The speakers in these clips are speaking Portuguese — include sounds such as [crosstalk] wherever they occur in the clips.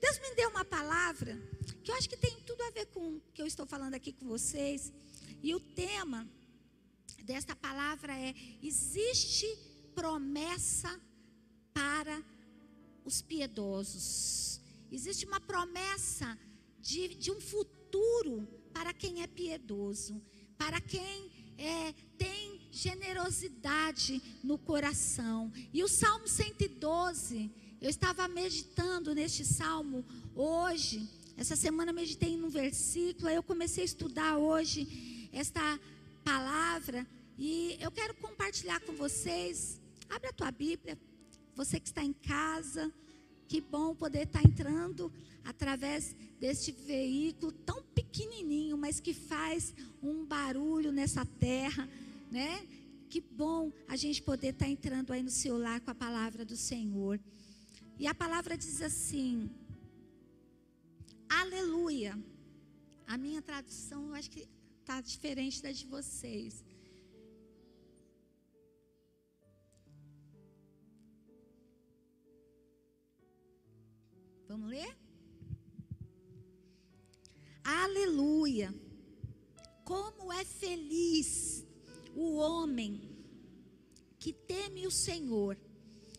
Deus me deu uma palavra que eu acho que tem tudo a ver com o que eu estou falando aqui com vocês. E o tema desta palavra é: existe promessa para os piedosos. Existe uma promessa de, de um futuro para quem é piedoso, para quem é, tem generosidade no coração. E o Salmo 112, eu estava meditando neste salmo hoje. Essa semana meditei num versículo, aí eu comecei a estudar hoje esta palavra e eu quero compartilhar com vocês. Abre a tua Bíblia, você que está em casa, que bom poder estar entrando através deste veículo tão pequenininho, mas que faz um barulho nessa terra, né? Que bom a gente poder estar entrando aí no seu lar com a palavra do Senhor. E a palavra diz assim: Aleluia. A minha tradução, eu acho que está diferente da de vocês. Vamos ler? Aleluia! Como é feliz o homem que teme o Senhor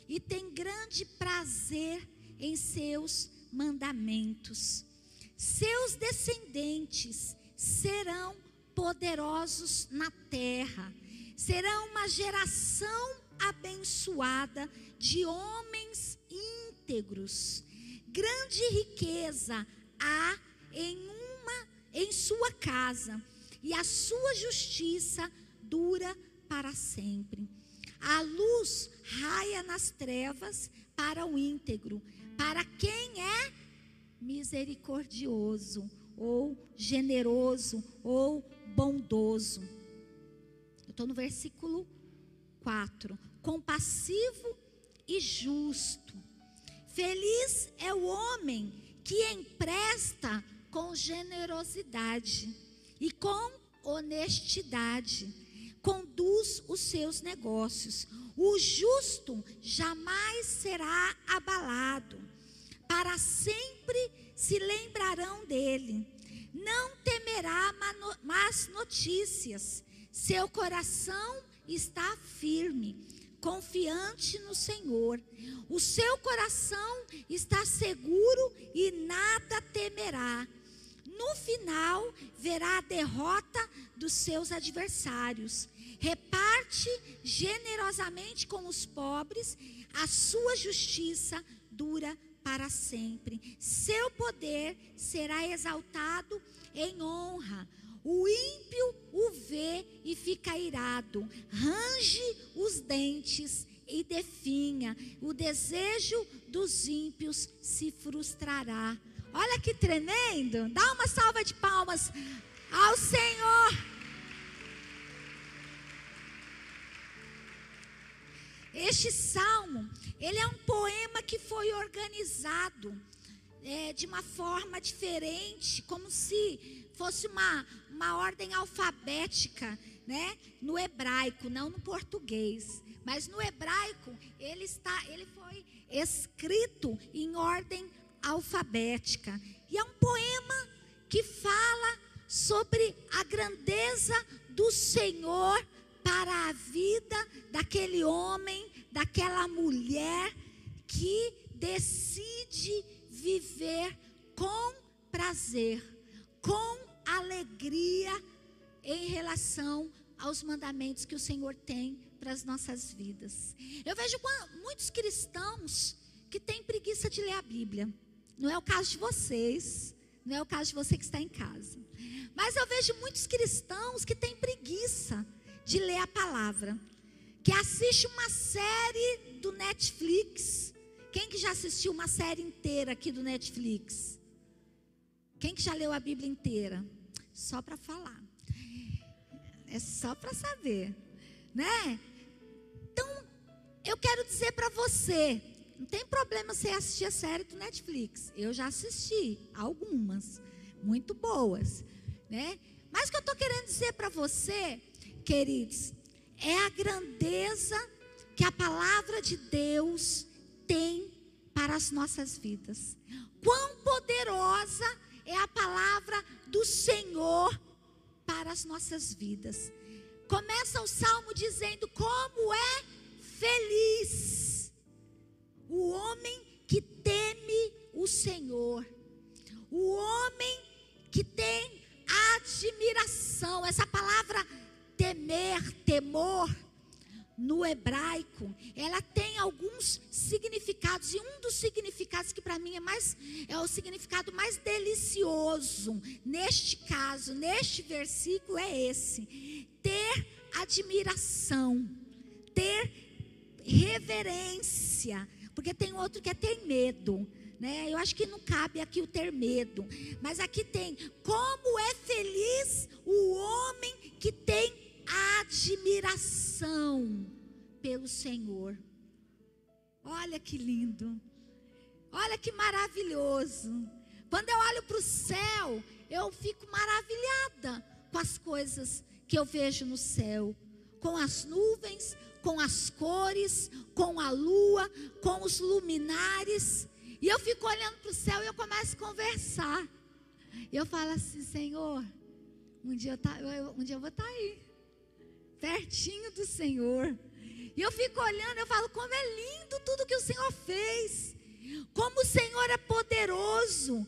e tem grande prazer em seus mandamentos. Seus descendentes serão poderosos na terra, serão uma geração abençoada de homens íntegros grande riqueza há em uma em sua casa, e a sua justiça dura para sempre. A luz raia nas trevas para o íntegro, para quem é misericordioso, ou generoso, ou bondoso. Eu estou no versículo 4. Compassivo e justo Feliz é o homem que empresta com generosidade e com honestidade, conduz os seus negócios. O justo jamais será abalado, para sempre se lembrarão dele. Não temerá más notícias, seu coração está firme confiante no Senhor. O seu coração está seguro e nada temerá. No final, verá a derrota dos seus adversários. Reparte generosamente com os pobres, a sua justiça dura para sempre. Seu poder será exaltado em honra. O ímpio o vê e fica irado, range os dentes e definha. O desejo dos ímpios se frustrará. Olha que tremendo! Dá uma salva de palmas ao Senhor. Este salmo, ele é um poema que foi organizado é, de uma forma diferente, como se fosse uma, uma ordem alfabética, né? No hebraico, não no português. Mas no hebraico, ele está, ele foi escrito em ordem alfabética. E é um poema que fala sobre a grandeza do Senhor para a vida daquele homem, daquela mulher que decide viver com prazer com alegria em relação aos mandamentos que o Senhor tem para as nossas vidas. Eu vejo muitos cristãos que têm preguiça de ler a Bíblia. Não é o caso de vocês, não é o caso de você que está em casa. Mas eu vejo muitos cristãos que têm preguiça de ler a palavra, que assiste uma série do Netflix. Quem que já assistiu uma série inteira aqui do Netflix? Quem que já leu a Bíblia inteira? Só para falar. É só para saber, né? Então, eu quero dizer para você, não tem problema você assistir a série do Netflix. Eu já assisti algumas, muito boas, né? Mas o que eu estou querendo dizer para você, queridos, é a grandeza que a palavra de Deus tem para as nossas vidas quão poderosa é a palavra do Senhor para as nossas vidas. Começa o salmo dizendo como é feliz o homem que teme o Senhor, o homem que tem admiração. Essa palavra temer, temor, no hebraico, ela tem alguns significados e um dos significados que para mim é mais é o significado mais delicioso neste caso, neste versículo é esse: ter admiração, ter reverência, porque tem outro que é ter medo. Né? Eu acho que não cabe aqui o ter medo, mas aqui tem como é feliz o homem que tem admiração pelo Senhor. Olha que lindo. Olha que maravilhoso. Quando eu olho para o céu, eu fico maravilhada com as coisas que eu vejo no céu, com as nuvens, com as cores, com a lua, com os luminares. E eu fico olhando para o céu e eu começo a conversar. E eu falo assim, Senhor, um dia eu, tá, eu, um dia eu vou estar tá aí pertinho do Senhor. E eu fico olhando, eu falo, como é lindo tudo que o Senhor fez. Como o Senhor é poderoso.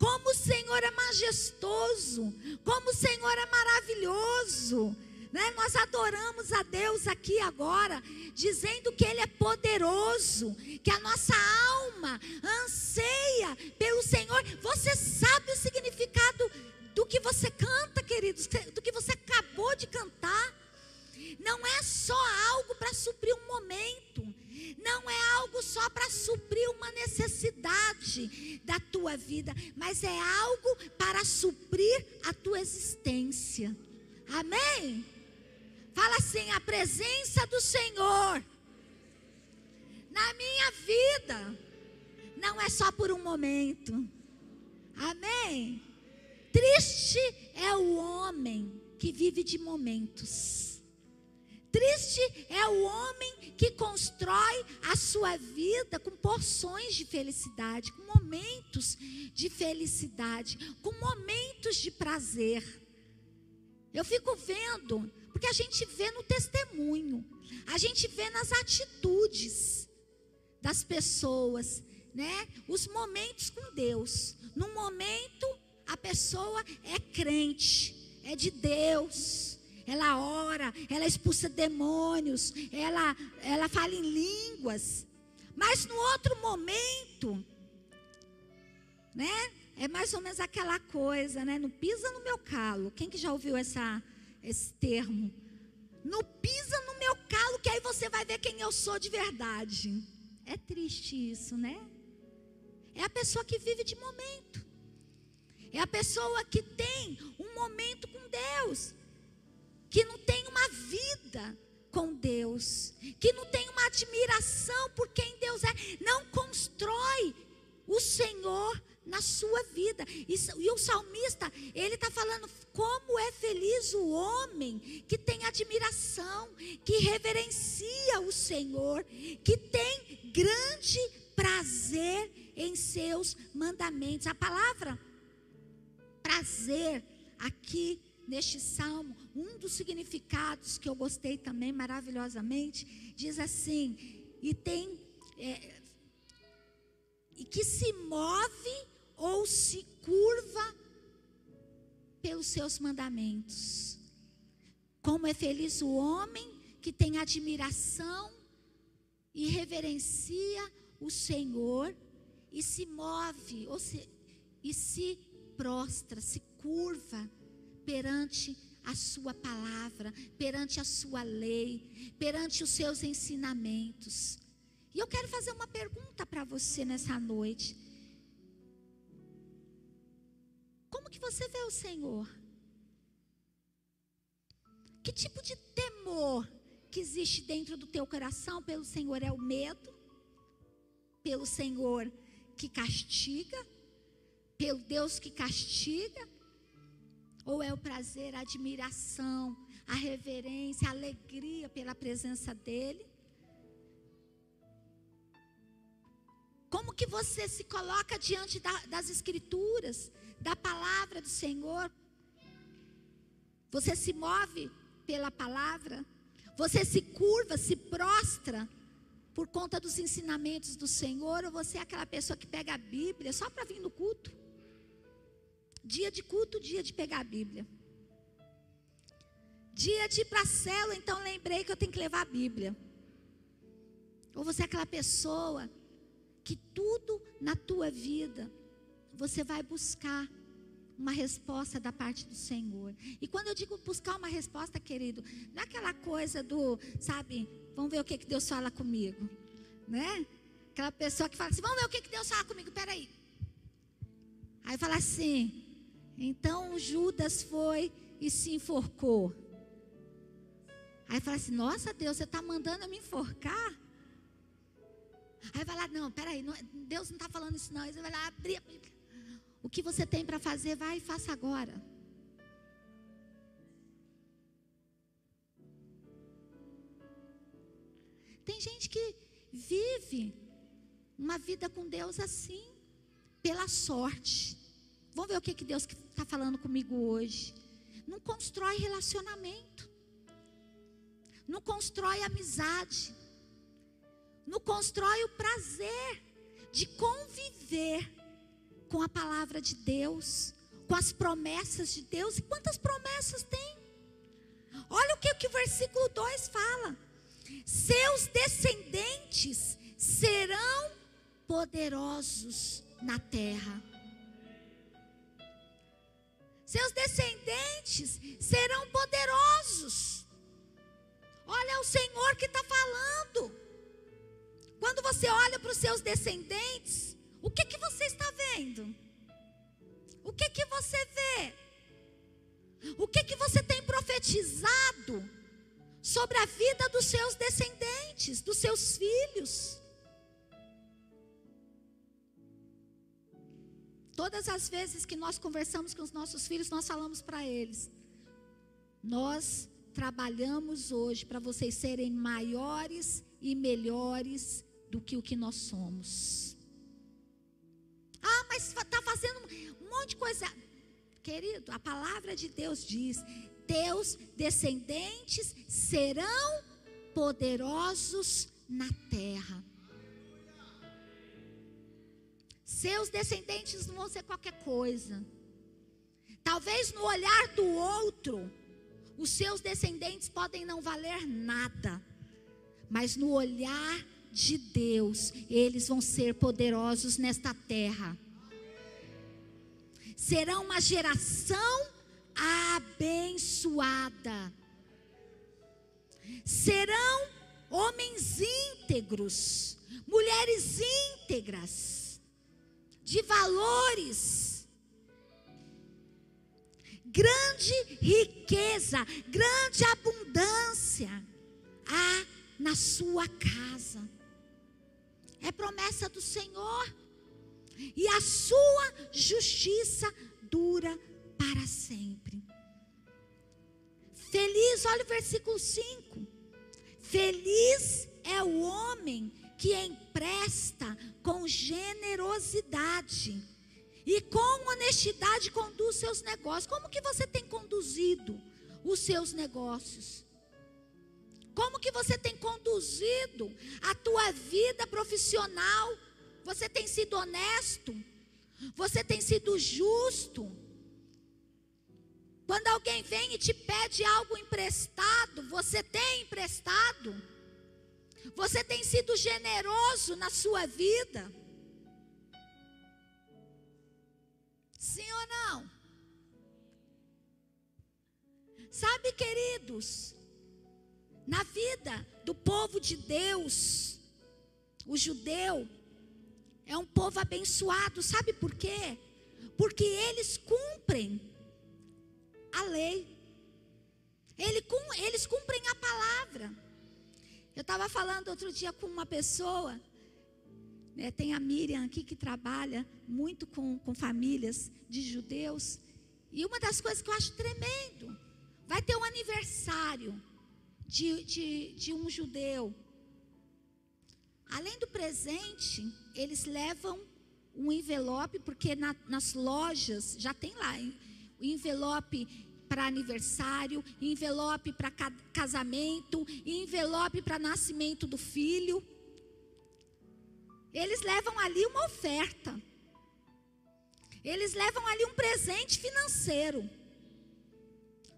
Como o Senhor é majestoso. Como o Senhor é maravilhoso. Né? Nós adoramos a Deus aqui agora, dizendo que Ele é poderoso, que a nossa alma anseia pelo Senhor. Você sabe o significado do que você canta, queridos, do que você acabou de cantar? Não é só algo para suprir um momento, não é algo só para suprir uma necessidade da tua vida, mas é algo para suprir a tua existência. Amém? Fala assim: a presença do Senhor na minha vida não é só por um momento. Amém? Triste é o homem que vive de momentos. Triste é o homem que constrói a sua vida com porções de felicidade, com momentos de felicidade, com momentos de prazer. Eu fico vendo, porque a gente vê no testemunho, a gente vê nas atitudes das pessoas, né? Os momentos com Deus. No momento, a pessoa é crente, é de Deus ela ora, ela expulsa demônios, ela, ela fala em línguas. Mas no outro momento, né? É mais ou menos aquela coisa, né? Não pisa no meu calo. Quem que já ouviu essa, esse termo? Não pisa no meu calo, que aí você vai ver quem eu sou de verdade. É triste isso, né? É a pessoa que vive de momento. É a pessoa que tem um momento com Deus que não tem uma vida com Deus, que não tem uma admiração por quem Deus é, não constrói o Senhor na sua vida. E, o salmista, ele está falando como é feliz o homem que tem admiração, que reverencia o Senhor, que tem grande prazer em seus mandamentos. A palavra prazer aqui neste salmo, um dos significados que eu gostei também maravilhosamente, diz assim: e tem. É, e que se move ou se curva pelos seus mandamentos. Como é feliz o homem que tem admiração e reverencia o Senhor e se move, ou se, e se prostra, se curva perante a sua palavra, perante a sua lei, perante os seus ensinamentos. E eu quero fazer uma pergunta para você nessa noite. Como que você vê o Senhor? Que tipo de temor que existe dentro do teu coração pelo Senhor é o medo? Pelo Senhor que castiga? Pelo Deus que castiga? Ou é o prazer, a admiração, a reverência, a alegria pela presença dEle? Como que você se coloca diante da, das escrituras, da palavra do Senhor? Você se move pela palavra? Você se curva, se prostra por conta dos ensinamentos do Senhor? Ou você é aquela pessoa que pega a Bíblia só para vir no culto? Dia de culto, dia de pegar a Bíblia. Dia de ir para a célula, então lembrei que eu tenho que levar a Bíblia. Ou você é aquela pessoa que tudo na tua vida você vai buscar uma resposta da parte do Senhor. E quando eu digo buscar uma resposta, querido, não é aquela coisa do, sabe, vamos ver o que, que Deus fala comigo, né? Aquela pessoa que fala assim, vamos ver o que, que Deus fala comigo, peraí. Aí fala assim, então Judas foi e se enforcou. Aí fala assim, nossa Deus, você está mandando eu me enforcar? Aí vai lá, não, peraí, não, Deus não está falando isso não. Aí você vai lá abrir. O que você tem para fazer, vai e faça agora. Tem gente que vive uma vida com Deus assim, pela sorte. Vamos ver o que, que Deus está falando comigo hoje. Não constrói relacionamento, não constrói amizade, não constrói o prazer de conviver com a palavra de Deus, com as promessas de Deus. E quantas promessas tem? Olha o que, que o versículo 2 fala: Seus descendentes serão poderosos na terra. Seus descendentes serão poderosos. Olha é o Senhor que está falando. Quando você olha para os seus descendentes, o que que você está vendo? O que que você vê? O que que você tem profetizado sobre a vida dos seus descendentes, dos seus filhos? Todas as vezes que nós conversamos com os nossos filhos, nós falamos para eles: nós trabalhamos hoje para vocês serem maiores e melhores do que o que nós somos. Ah, mas está fazendo um monte de coisa. Querido, a palavra de Deus diz: teus descendentes serão poderosos na terra. Seus descendentes não vão ser qualquer coisa. Talvez no olhar do outro, os seus descendentes podem não valer nada, mas no olhar de Deus, eles vão ser poderosos nesta terra. Serão uma geração abençoada. Serão homens íntegros, mulheres íntegras, de valores. Grande riqueza, grande abundância há na sua casa é promessa do Senhor. E a sua justiça dura para sempre. Feliz, olha o versículo 5. Feliz é o homem que empresta com generosidade e com honestidade conduz seus negócios. Como que você tem conduzido os seus negócios? Como que você tem conduzido a tua vida profissional? Você tem sido honesto? Você tem sido justo? Quando alguém vem e te pede algo emprestado, você tem emprestado? Você tem sido generoso na sua vida? Sim ou não? Sabe, queridos, na vida do povo de Deus, o judeu é um povo abençoado, sabe por quê? Porque eles cumprem a lei, eles cumprem a palavra. Eu estava falando outro dia com uma pessoa, né, tem a Miriam aqui que trabalha muito com, com famílias de judeus, e uma das coisas que eu acho tremendo, vai ter um aniversário de, de, de um judeu. Além do presente, eles levam um envelope, porque na, nas lojas já tem lá o envelope para aniversário, envelope para casamento, envelope para nascimento do filho. Eles levam ali uma oferta. Eles levam ali um presente financeiro.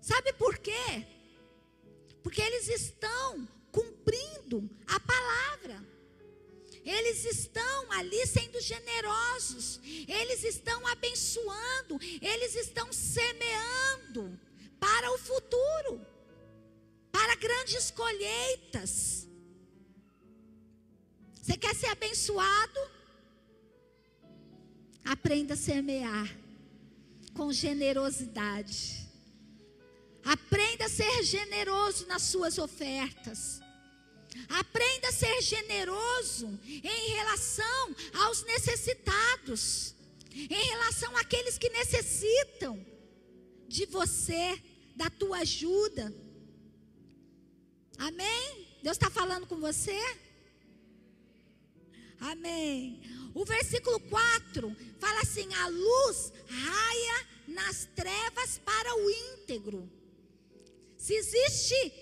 Sabe por quê? Porque eles estão cumprindo a palavra. Eles estão ali sendo generosos, eles estão abençoando, eles estão semeando para o futuro, para grandes colheitas. Você quer ser abençoado? Aprenda a semear com generosidade. Aprenda a ser generoso nas suas ofertas. Aprenda a ser generoso em relação aos necessitados, em relação àqueles que necessitam de você, da tua ajuda. Amém? Deus está falando com você? Amém. O versículo 4 fala assim: a luz raia nas trevas para o íntegro. Se existe,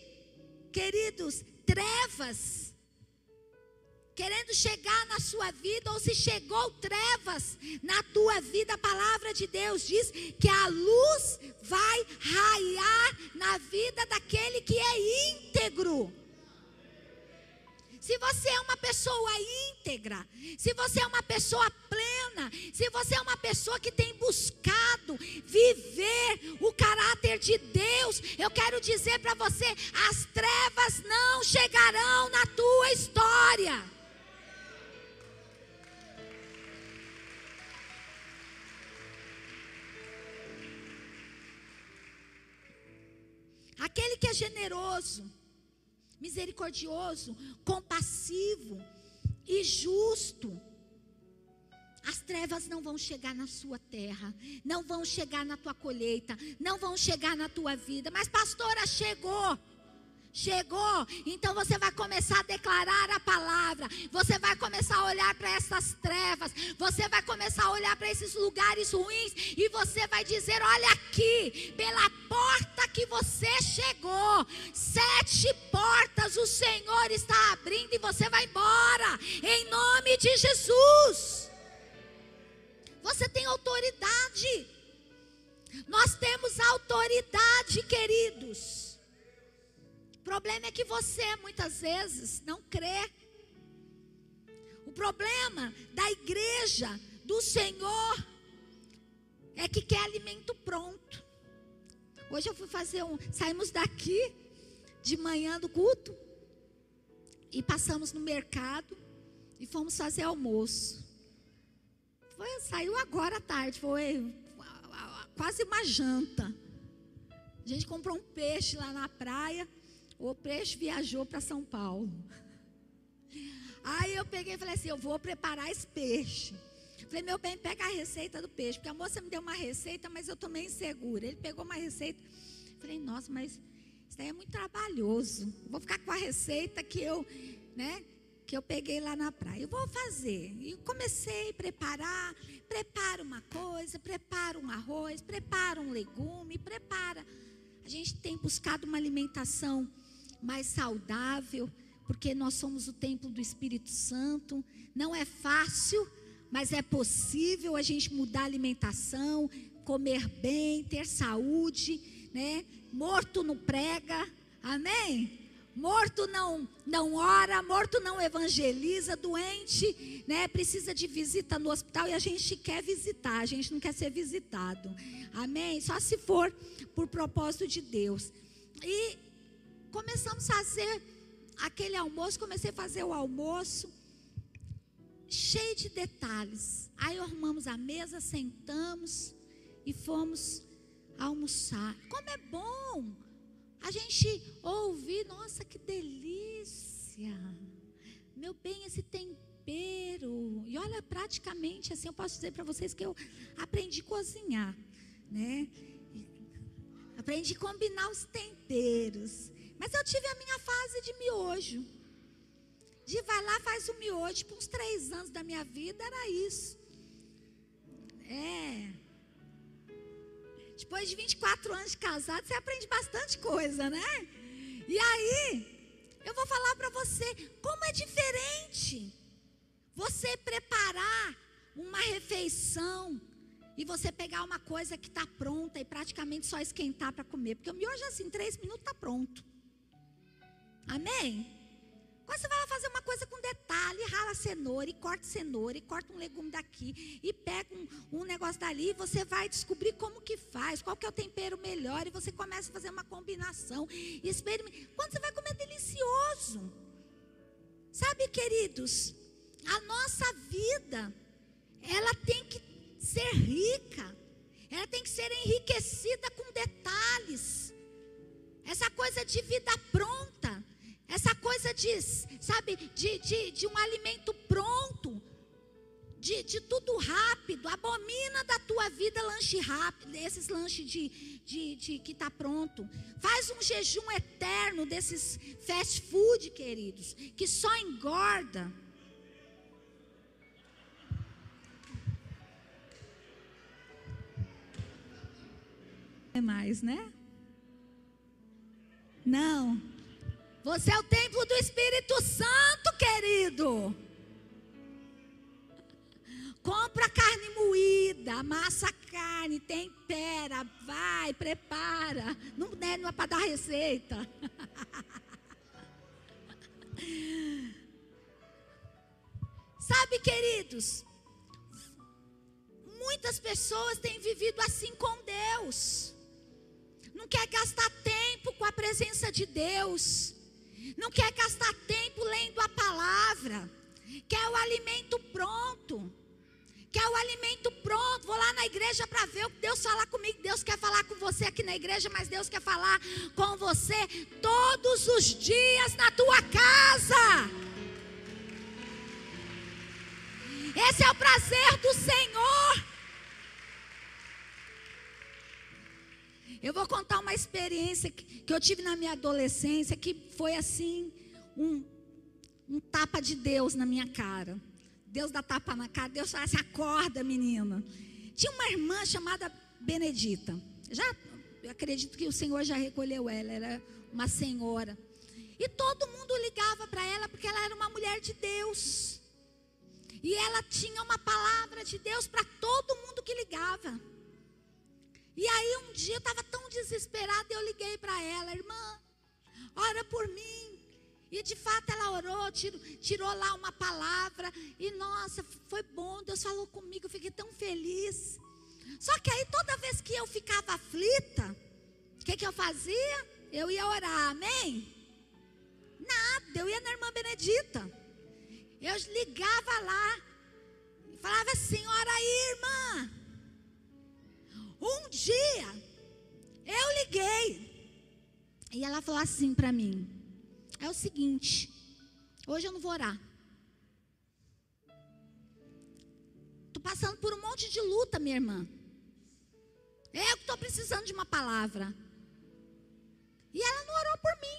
queridos, trevas querendo chegar na sua vida, ou se chegou trevas na tua vida, a palavra de Deus diz que a luz vai raiar na vida daquele que é íntegro. Se você é uma pessoa íntegra, se você é uma pessoa plena, se você é uma pessoa que tem buscado viver o caráter de Deus, eu quero dizer para você: as Aquele que é generoso, misericordioso, compassivo e justo. As trevas não vão chegar na sua terra, não vão chegar na tua colheita, não vão chegar na tua vida. Mas, pastora, chegou. Chegou, então você vai começar a declarar a palavra, você vai começar a olhar para essas trevas, você vai começar a olhar para esses lugares ruins e você vai dizer: Olha aqui, pela porta que você chegou, sete portas o Senhor está abrindo e você vai embora, em nome de Jesus. Você tem autoridade, nós temos autoridade, queridos problema é que você muitas vezes não crê. O problema da igreja, do Senhor, é que quer alimento pronto. Hoje eu fui fazer um. Saímos daqui de manhã do culto e passamos no mercado e fomos fazer almoço. Foi, saiu agora à tarde, foi quase uma janta. A gente comprou um peixe lá na praia. O peixe viajou para São Paulo. Aí eu peguei e falei assim: eu vou preparar esse peixe. Falei, meu bem, pega a receita do peixe. Porque a moça me deu uma receita, mas eu estou meio insegura. Ele pegou uma receita. Falei, nossa, mas isso daí é muito trabalhoso. Vou ficar com a receita que eu, né? Que eu peguei lá na praia. Eu vou fazer. E comecei a preparar. Prepara uma coisa, prepara um arroz, prepara um legume, prepara. A gente tem buscado uma alimentação mais saudável, porque nós somos o templo do Espírito Santo. Não é fácil, mas é possível a gente mudar a alimentação, comer bem, ter saúde, né? Morto não prega, amém? Morto não não ora, morto não evangeliza, doente, né? Precisa de visita no hospital e a gente quer visitar, a gente não quer ser visitado. Amém? Só se for por propósito de Deus. E começamos a fazer aquele almoço, comecei a fazer o almoço cheio de detalhes. Aí arrumamos a mesa, sentamos e fomos almoçar. Como é bom a gente ouvir, nossa, que delícia. Meu bem, esse tempero. E olha, praticamente assim, eu posso dizer para vocês que eu aprendi a cozinhar, né? Aprendi a combinar os temperos. Mas eu tive a minha fase de miojo. De vai lá, faz o miojo. Tipo, uns três anos da minha vida era isso. É. Depois de 24 anos de casado, você aprende bastante coisa, né? E aí, eu vou falar para você como é diferente você preparar uma refeição e você pegar uma coisa que está pronta e praticamente só esquentar para comer. Porque o miojo, assim, três minutos está pronto. Amém? Quando você vai lá fazer uma coisa com detalhe, rala cenoura, e corta cenoura, e corta um legume daqui, e pega um, um negócio dali, você vai descobrir como que faz, qual que é o tempero melhor, e você começa a fazer uma combinação. E experimenta. Quando você vai comer, é delicioso. Sabe, queridos, a nossa vida, ela tem que ser rica, ela tem que ser enriquecida com detalhes. Essa coisa de vida pronta essa coisa de, sabe, de, de, de um alimento pronto, de, de, tudo rápido, abomina da tua vida lanche rápido, esses lanches de, de, de que está pronto. Faz um jejum eterno desses fast food, queridos, que só engorda. É mais, né? Não. Você é o templo do Espírito Santo, querido. Compra carne moída, amassa a carne, tempera, vai, prepara. Não, é, não é para dar receita. [laughs] Sabe, queridos, muitas pessoas têm vivido assim com Deus. Não quer gastar tempo com a presença de Deus não quer gastar tempo lendo a palavra, quer o alimento pronto. Quer o alimento pronto, vou lá na igreja para ver o que Deus fala comigo. Deus quer falar com você aqui na igreja, mas Deus quer falar com você todos os dias na tua casa. Esse é o prazer do Senhor. Eu vou contar uma experiência que eu tive na minha adolescência que foi assim um, um tapa de Deus na minha cara. Deus dá tapa na cara, Deus fala assim, acorda menina. Tinha uma irmã chamada Benedita. Já acredito que o Senhor já recolheu ela, era uma senhora. E todo mundo ligava para ela porque ela era uma mulher de Deus. E ela tinha uma palavra de Deus para todo mundo que ligava. E aí um dia eu estava tão desesperada, eu liguei para ela, irmã, ora por mim. E de fato ela orou, tirou, tirou lá uma palavra. E nossa, foi bom, Deus falou comigo, eu fiquei tão feliz. Só que aí toda vez que eu ficava aflita, o que, que eu fazia? Eu ia orar, amém? Nada, eu ia na irmã Benedita. Eu ligava lá, falava assim: ora aí, irmã. Um dia, eu liguei. E ela falou assim para mim: É o seguinte, hoje eu não vou orar. Estou passando por um monte de luta, minha irmã. Eu que estou precisando de uma palavra. E ela não orou por mim.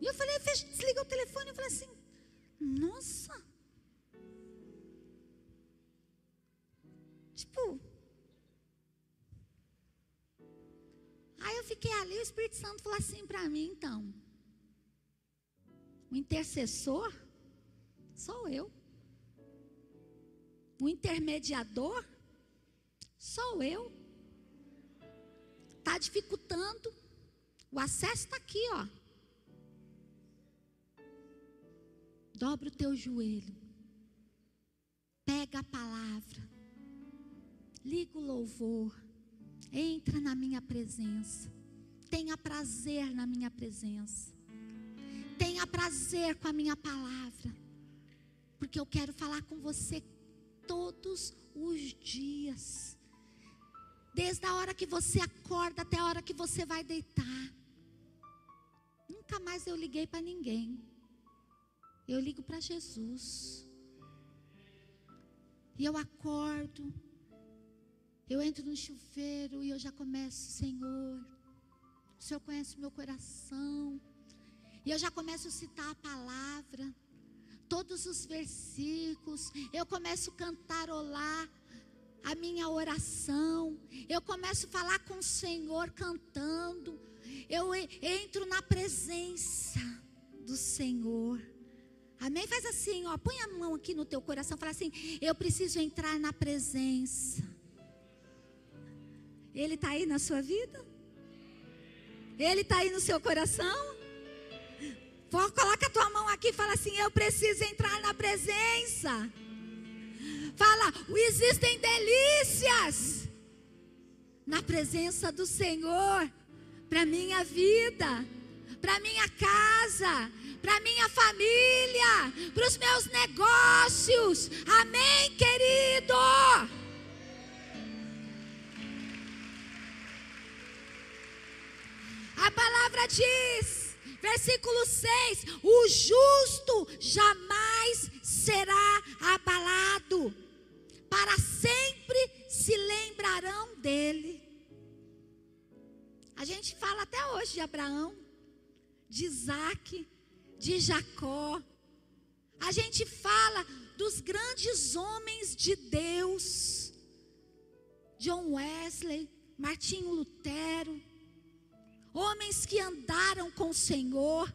E eu falei, desliga o telefone. Eu falei assim: Nossa. Fiquei ali, o Espírito Santo falou assim para mim, então. O intercessor sou eu. O intermediador sou eu. Está dificultando. O acesso está aqui, ó. Dobra o teu joelho. Pega a palavra. Liga o louvor Entra na minha presença. Tenha prazer na minha presença. Tenha prazer com a minha palavra. Porque eu quero falar com você todos os dias. Desde a hora que você acorda até a hora que você vai deitar. Nunca mais eu liguei para ninguém. Eu ligo para Jesus. E eu acordo eu entro no chuveiro e eu já começo, Senhor. O Senhor conhece o meu coração. E eu já começo a citar a palavra, todos os versículos. Eu começo a cantarolar a minha oração. Eu começo a falar com o Senhor cantando. Eu entro na presença do Senhor. Amém? Faz assim, ó, põe a mão aqui no teu coração, fala assim: eu preciso entrar na presença. Ele está aí na sua vida? Ele está aí no seu coração? Coloca a tua mão aqui e fala assim: eu preciso entrar na presença. Fala, existem delícias na presença do Senhor para minha vida, para minha casa, para minha família, para os meus negócios. Amém, querido. A palavra diz, versículo 6: o justo jamais será abalado, para sempre se lembrarão dele. A gente fala até hoje de Abraão, de Isaac, de Jacó. A gente fala dos grandes homens de Deus, John Wesley, Martinho Lutero, homens que andaram com o Senhor,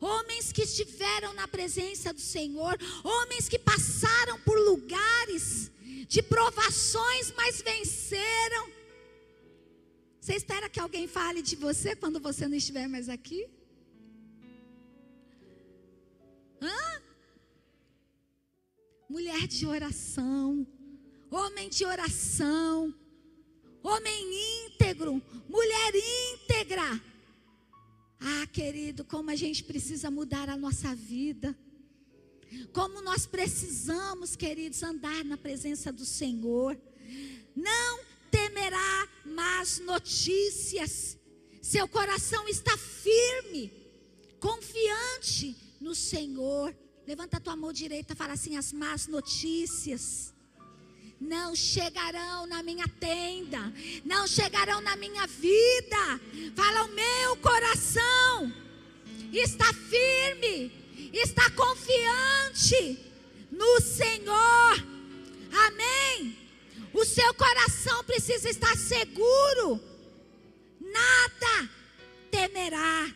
homens que estiveram na presença do Senhor, homens que passaram por lugares de provações, mas venceram. Você espera que alguém fale de você quando você não estiver mais aqui? Hã? Mulher de oração, homem de oração, homem íntegro, mulher íntegra. Ah, querido, como a gente precisa mudar a nossa vida. Como nós precisamos, queridos, andar na presença do Senhor. Não temerá más notícias. Seu coração está firme, confiante no Senhor. Levanta a tua mão direita, fala assim: as más notícias não chegarão na minha tenda, não chegarão na minha vida. Fala, o meu coração está firme, está confiante no Senhor. Amém. O seu coração precisa estar seguro, nada temerá.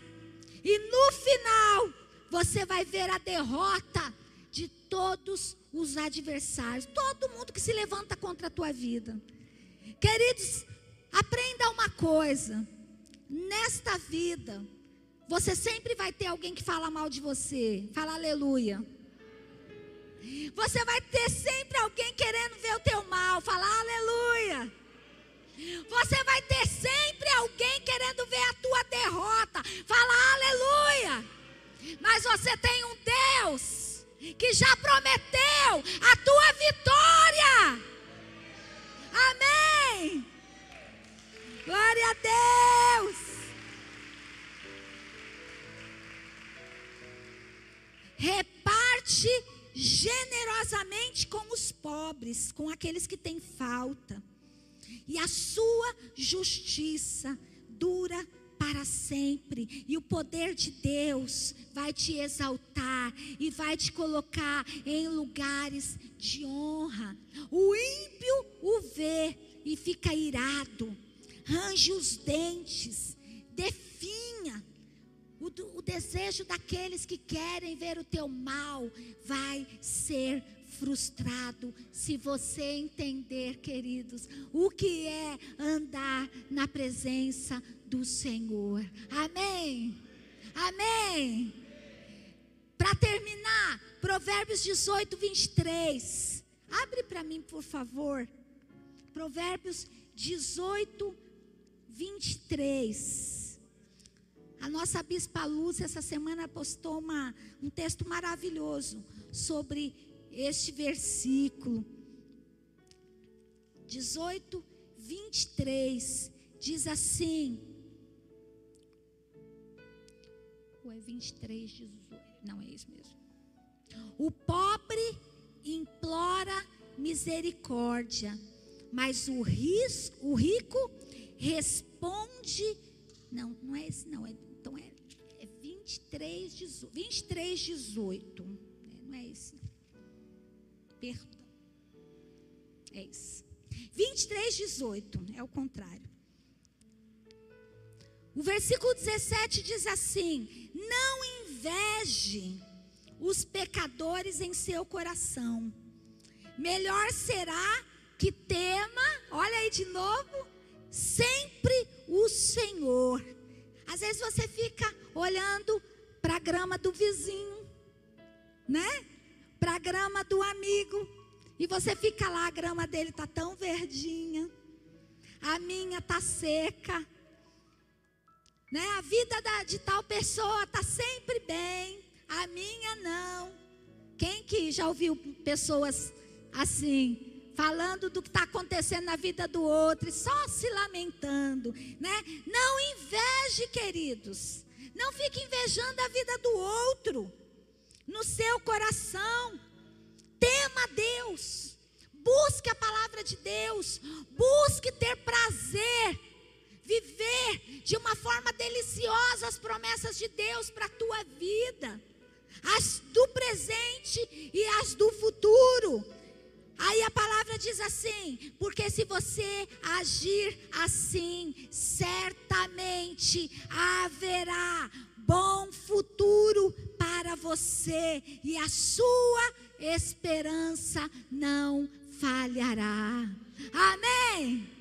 E no final, você vai ver a derrota de todos os adversários, todo mundo que se levanta contra a tua vida. Queridos, aprenda uma coisa: nesta vida, você sempre vai ter alguém que fala mal de você. Fala aleluia. Você vai ter sempre alguém querendo ver o teu mal. Fala aleluia. Você vai ter sempre alguém querendo ver a tua derrota. Fala aleluia. Mas você tem um Deus que já prometeu a tua vitória. Amém. Glória a Deus. Reparte generosamente com os pobres, com aqueles que têm falta. E a sua justiça dura sempre, e o poder de Deus vai te exaltar e vai te colocar em lugares de honra. O ímpio o vê e fica irado, range os dentes, definha. O, o desejo daqueles que querem ver o teu mal vai ser frustrado se você entender, queridos, o que é andar na presença do Senhor. Amém. Amém. Para terminar, Provérbios 18, 23. Abre para mim, por favor. Provérbios 18, 23. A nossa Bispa Lúcia, essa semana, postou uma, um texto maravilhoso sobre este versículo. 18, 23. Diz assim: ou é 23, 18. Não, é isso mesmo. O pobre implora misericórdia, mas o, ris, o rico responde. Não, não é esse, não. É, então é, é 20. 23, 18. 23, 18. Não é esse. Perdão. É isso. 23, 18. É o contrário. O versículo 17 diz assim: Não inveje os pecadores em seu coração. Melhor será que tema, olha aí de novo, sempre o Senhor. Às vezes você fica olhando para a grama do vizinho, né? Para a grama do amigo. E você fica lá, a grama dele tá tão verdinha. A minha tá seca. Né? A vida da, de tal pessoa tá sempre bem. A minha não. Quem que já ouviu pessoas assim, falando do que está acontecendo na vida do outro, e só se lamentando, né? Não inveje, queridos. Não fique invejando a vida do outro. No seu coração, tema Deus. Busque a palavra de Deus. Busque ter prazer. Viver de uma forma deliciosa as promessas de Deus para a tua vida. As do presente e as do futuro. Aí a palavra diz assim: porque se você agir assim, certamente haverá bom futuro para você e a sua esperança não falhará. Amém.